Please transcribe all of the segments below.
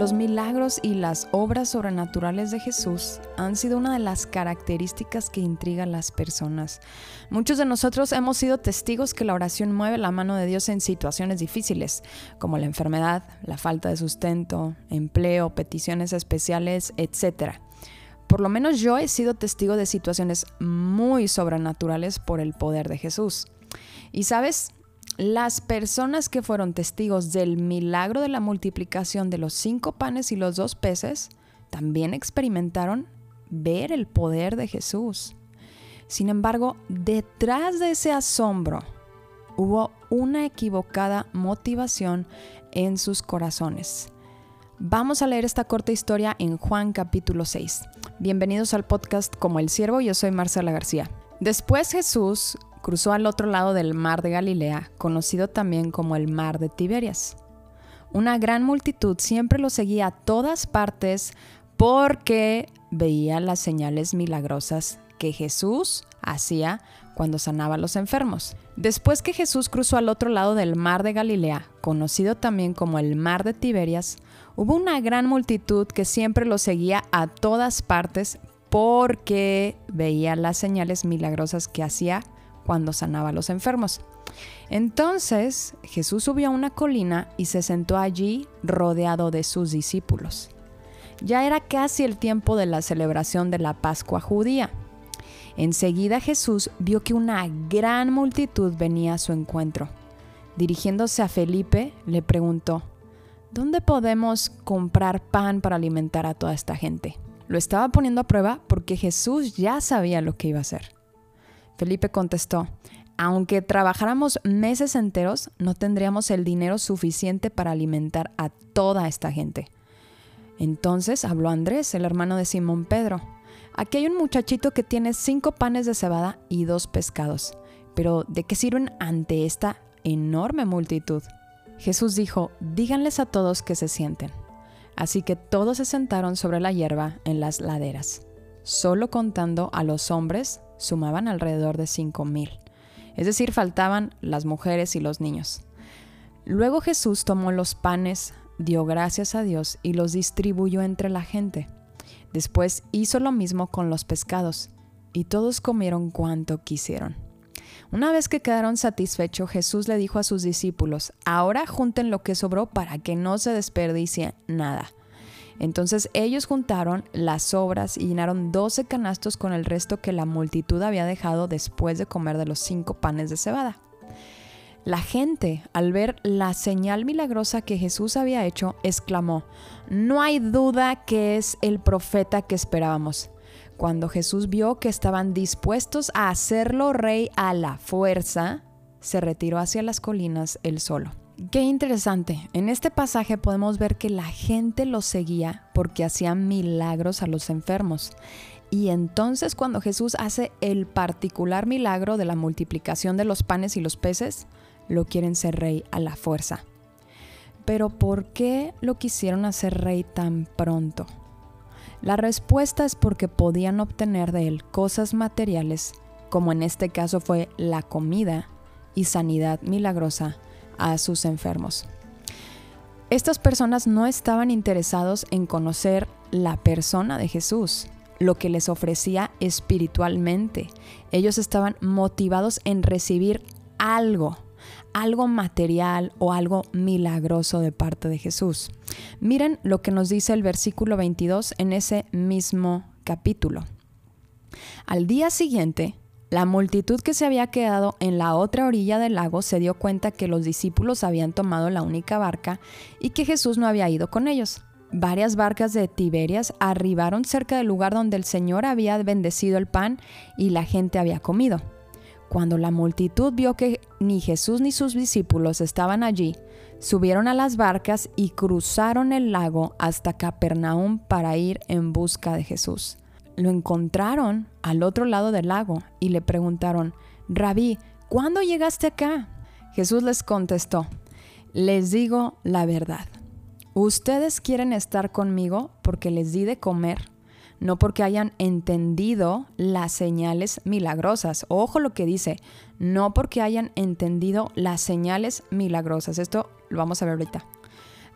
Los milagros y las obras sobrenaturales de Jesús han sido una de las características que intriga a las personas. Muchos de nosotros hemos sido testigos que la oración mueve la mano de Dios en situaciones difíciles, como la enfermedad, la falta de sustento, empleo, peticiones especiales, etc. Por lo menos yo he sido testigo de situaciones muy sobrenaturales por el poder de Jesús. Y sabes, las personas que fueron testigos del milagro de la multiplicación de los cinco panes y los dos peces también experimentaron ver el poder de Jesús. Sin embargo, detrás de ese asombro hubo una equivocada motivación en sus corazones. Vamos a leer esta corta historia en Juan capítulo 6. Bienvenidos al podcast Como el Siervo, yo soy Marcela García. Después Jesús cruzó al otro lado del mar de Galilea, conocido también como el mar de Tiberias. Una gran multitud siempre lo seguía a todas partes porque veía las señales milagrosas que Jesús hacía cuando sanaba a los enfermos. Después que Jesús cruzó al otro lado del mar de Galilea, conocido también como el mar de Tiberias, hubo una gran multitud que siempre lo seguía a todas partes porque veía las señales milagrosas que hacía cuando sanaba a los enfermos. Entonces Jesús subió a una colina y se sentó allí rodeado de sus discípulos. Ya era casi el tiempo de la celebración de la Pascua judía. Enseguida Jesús vio que una gran multitud venía a su encuentro. Dirigiéndose a Felipe, le preguntó, ¿Dónde podemos comprar pan para alimentar a toda esta gente? Lo estaba poniendo a prueba porque Jesús ya sabía lo que iba a hacer. Felipe contestó, aunque trabajáramos meses enteros, no tendríamos el dinero suficiente para alimentar a toda esta gente. Entonces habló Andrés, el hermano de Simón Pedro. Aquí hay un muchachito que tiene cinco panes de cebada y dos pescados. Pero ¿de qué sirven ante esta enorme multitud? Jesús dijo, díganles a todos que se sienten. Así que todos se sentaron sobre la hierba en las laderas, solo contando a los hombres sumaban alrededor de cinco mil. Es decir, faltaban las mujeres y los niños. Luego Jesús tomó los panes, dio gracias a Dios y los distribuyó entre la gente. Después hizo lo mismo con los pescados, y todos comieron cuanto quisieron. Una vez que quedaron satisfechos, Jesús le dijo a sus discípulos, ahora junten lo que sobró para que no se desperdicie nada. Entonces ellos juntaron las sobras y llenaron doce canastos con el resto que la multitud había dejado después de comer de los cinco panes de cebada. La gente, al ver la señal milagrosa que Jesús había hecho, exclamó, No hay duda que es el profeta que esperábamos. Cuando Jesús vio que estaban dispuestos a hacerlo rey a la fuerza, se retiró hacia las colinas él solo. Qué interesante. En este pasaje podemos ver que la gente lo seguía porque hacían milagros a los enfermos. Y entonces cuando Jesús hace el particular milagro de la multiplicación de los panes y los peces, lo quieren ser rey a la fuerza. Pero ¿por qué lo quisieron hacer rey tan pronto? La respuesta es porque podían obtener de él cosas materiales, como en este caso fue la comida y sanidad milagrosa a sus enfermos. Estas personas no estaban interesados en conocer la persona de Jesús, lo que les ofrecía espiritualmente. Ellos estaban motivados en recibir algo, algo material o algo milagroso de parte de Jesús. Miren lo que nos dice el versículo 22 en ese mismo capítulo. Al día siguiente, la multitud que se había quedado en la otra orilla del lago se dio cuenta que los discípulos habían tomado la única barca y que Jesús no había ido con ellos. Varias barcas de Tiberias arribaron cerca del lugar donde el Señor había bendecido el pan y la gente había comido. Cuando la multitud vio que ni Jesús ni sus discípulos estaban allí, subieron a las barcas y cruzaron el lago hasta Capernaum para ir en busca de Jesús lo encontraron al otro lado del lago y le preguntaron, Rabí, ¿cuándo llegaste acá? Jesús les contestó, les digo la verdad. Ustedes quieren estar conmigo porque les di de comer, no porque hayan entendido las señales milagrosas. Ojo lo que dice, no porque hayan entendido las señales milagrosas. Esto lo vamos a ver ahorita.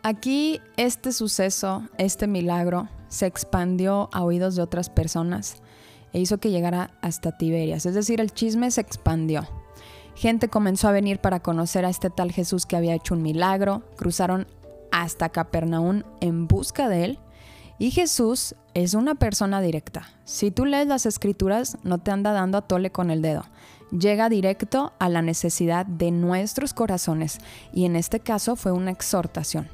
Aquí este suceso, este milagro, se expandió a oídos de otras personas e hizo que llegara hasta Tiberias. Es decir, el chisme se expandió. Gente comenzó a venir para conocer a este tal Jesús que había hecho un milagro. Cruzaron hasta Capernaum en busca de él. Y Jesús es una persona directa. Si tú lees las escrituras, no te anda dando a tole con el dedo. Llega directo a la necesidad de nuestros corazones y en este caso fue una exhortación.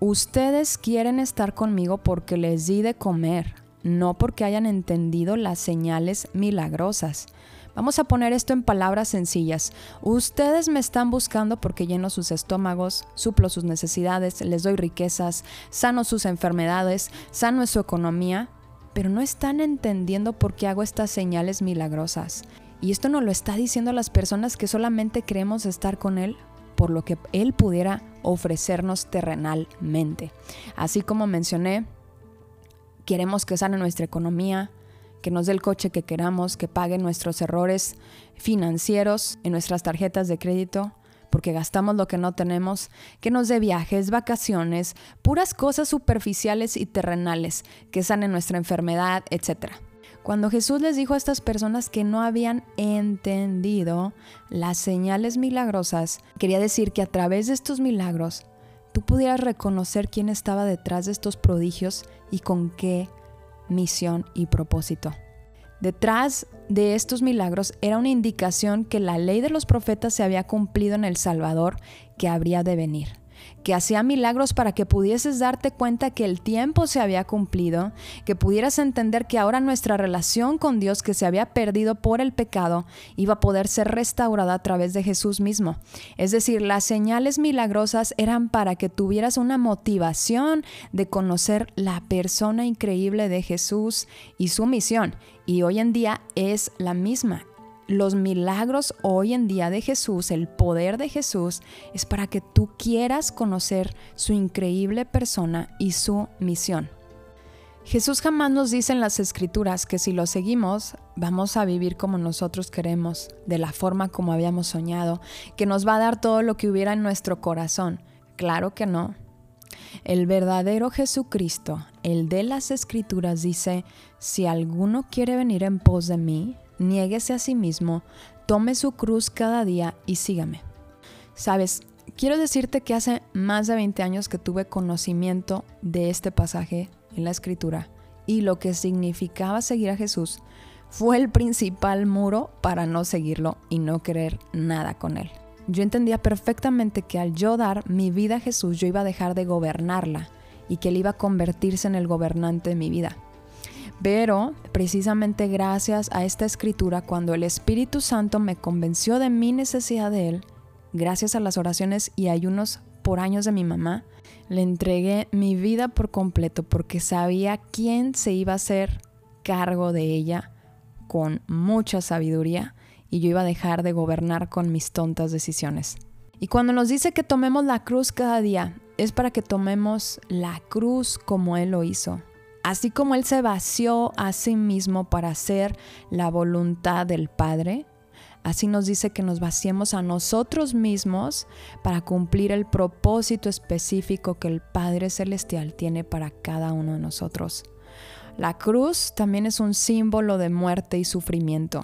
Ustedes quieren estar conmigo porque les di de comer, no porque hayan entendido las señales milagrosas. Vamos a poner esto en palabras sencillas. Ustedes me están buscando porque lleno sus estómagos, suplo sus necesidades, les doy riquezas, sano sus enfermedades, sano su economía, pero no están entendiendo por qué hago estas señales milagrosas. Y esto nos lo está diciendo las personas que solamente creemos estar con Él por lo que Él pudiera ofrecernos terrenalmente. Así como mencioné, queremos que sane nuestra economía, que nos dé el coche que queramos, que pague nuestros errores financieros en nuestras tarjetas de crédito, porque gastamos lo que no tenemos, que nos dé viajes, vacaciones, puras cosas superficiales y terrenales, que sanen nuestra enfermedad, etc. Cuando Jesús les dijo a estas personas que no habían entendido las señales milagrosas, quería decir que a través de estos milagros tú pudieras reconocer quién estaba detrás de estos prodigios y con qué misión y propósito. Detrás de estos milagros era una indicación que la ley de los profetas se había cumplido en el Salvador que habría de venir que hacía milagros para que pudieses darte cuenta que el tiempo se había cumplido, que pudieras entender que ahora nuestra relación con Dios que se había perdido por el pecado iba a poder ser restaurada a través de Jesús mismo. Es decir, las señales milagrosas eran para que tuvieras una motivación de conocer la persona increíble de Jesús y su misión. Y hoy en día es la misma los milagros hoy en día de Jesús, el poder de Jesús, es para que tú quieras conocer su increíble persona y su misión. Jesús jamás nos dice en las escrituras que si lo seguimos vamos a vivir como nosotros queremos, de la forma como habíamos soñado, que nos va a dar todo lo que hubiera en nuestro corazón. Claro que no. El verdadero Jesucristo, el de las escrituras, dice, si alguno quiere venir en pos de mí, niéguese a sí mismo, tome su cruz cada día y sígame. Sabes, quiero decirte que hace más de 20 años que tuve conocimiento de este pasaje en la escritura y lo que significaba seguir a Jesús fue el principal muro para no seguirlo y no querer nada con él. Yo entendía perfectamente que al yo dar mi vida a Jesús yo iba a dejar de gobernarla y que él iba a convertirse en el gobernante de mi vida. Pero precisamente gracias a esta escritura, cuando el Espíritu Santo me convenció de mi necesidad de Él, gracias a las oraciones y ayunos por años de mi mamá, le entregué mi vida por completo porque sabía quién se iba a hacer cargo de ella con mucha sabiduría y yo iba a dejar de gobernar con mis tontas decisiones. Y cuando nos dice que tomemos la cruz cada día, es para que tomemos la cruz como Él lo hizo, Así como Él se vació a sí mismo para hacer la voluntad del Padre, así nos dice que nos vaciemos a nosotros mismos para cumplir el propósito específico que el Padre Celestial tiene para cada uno de nosotros. La cruz también es un símbolo de muerte y sufrimiento.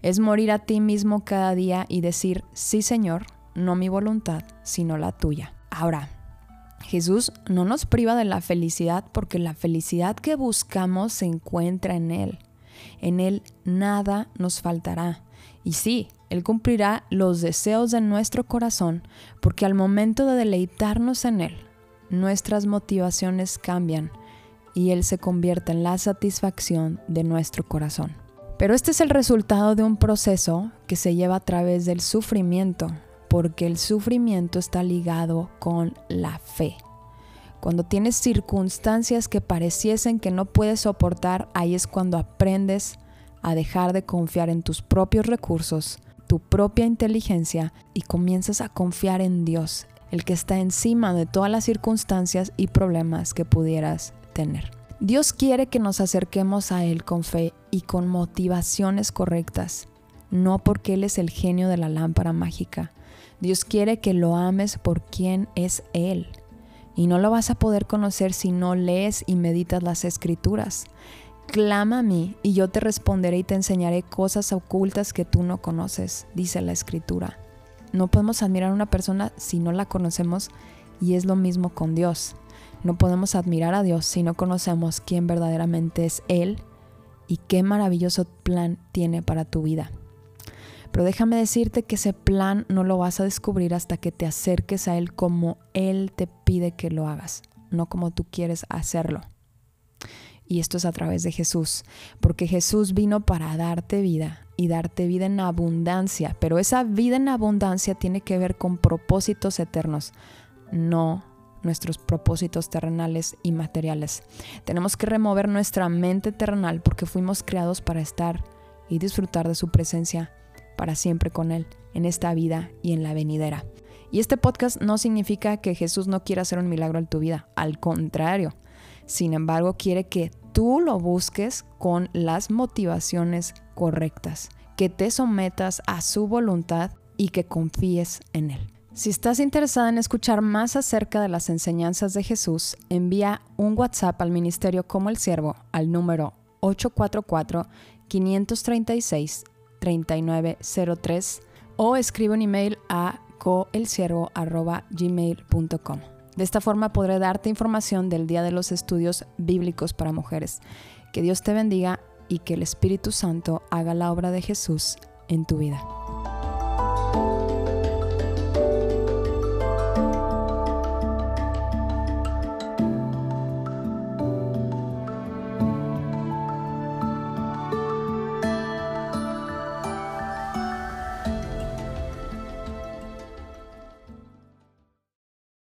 Es morir a ti mismo cada día y decir, sí Señor, no mi voluntad, sino la tuya. Ahora, Jesús no nos priva de la felicidad porque la felicidad que buscamos se encuentra en Él. En Él nada nos faltará. Y sí, Él cumplirá los deseos de nuestro corazón porque al momento de deleitarnos en Él, nuestras motivaciones cambian y Él se convierte en la satisfacción de nuestro corazón. Pero este es el resultado de un proceso que se lleva a través del sufrimiento, porque el sufrimiento está ligado con la fe. Cuando tienes circunstancias que pareciesen que no puedes soportar, ahí es cuando aprendes a dejar de confiar en tus propios recursos, tu propia inteligencia y comienzas a confiar en Dios, el que está encima de todas las circunstancias y problemas que pudieras tener. Dios quiere que nos acerquemos a Él con fe y con motivaciones correctas, no porque Él es el genio de la lámpara mágica, Dios quiere que lo ames por quien es Él. Y no lo vas a poder conocer si no lees y meditas las escrituras. Clama a mí y yo te responderé y te enseñaré cosas ocultas que tú no conoces, dice la escritura. No podemos admirar a una persona si no la conocemos y es lo mismo con Dios. No podemos admirar a Dios si no conocemos quién verdaderamente es Él y qué maravilloso plan tiene para tu vida. Pero déjame decirte que ese plan no lo vas a descubrir hasta que te acerques a Él como Él te pide que lo hagas, no como tú quieres hacerlo. Y esto es a través de Jesús, porque Jesús vino para darte vida y darte vida en abundancia, pero esa vida en abundancia tiene que ver con propósitos eternos, no nuestros propósitos terrenales y materiales. Tenemos que remover nuestra mente terrenal porque fuimos creados para estar y disfrutar de su presencia para siempre con Él, en esta vida y en la venidera. Y este podcast no significa que Jesús no quiera hacer un milagro en tu vida, al contrario. Sin embargo, quiere que tú lo busques con las motivaciones correctas, que te sometas a su voluntad y que confíes en Él. Si estás interesada en escuchar más acerca de las enseñanzas de Jesús, envía un WhatsApp al Ministerio como el Siervo al número 844 536 3903 o escribe un email a coelsiervo.gmail.com. De esta forma podré darte información del Día de los Estudios Bíblicos para Mujeres. Que Dios te bendiga y que el Espíritu Santo haga la obra de Jesús en tu vida.